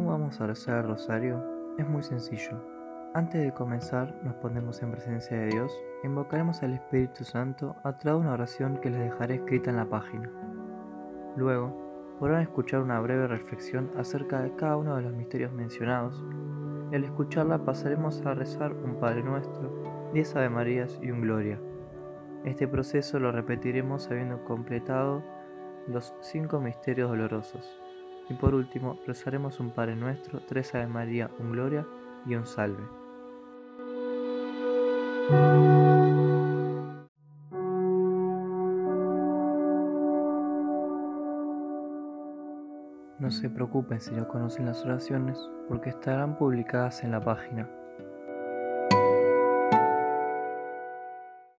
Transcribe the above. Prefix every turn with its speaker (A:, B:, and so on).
A: vamos a rezar el rosario es muy sencillo. Antes de comenzar, nos ponemos en presencia de Dios invocaremos al Espíritu Santo a través de una oración que les dejaré escrita en la página. Luego, podrán escuchar una breve reflexión acerca de cada uno de los misterios mencionados. Y al escucharla pasaremos a rezar un Padre Nuestro, diez Ave Marías y un Gloria. Este proceso lo repetiremos habiendo completado los cinco misterios dolorosos. Y por último, rezaremos un Padre Nuestro, tres Ave María, un Gloria y un Salve. No se preocupen si no conocen las oraciones, porque estarán publicadas en la página.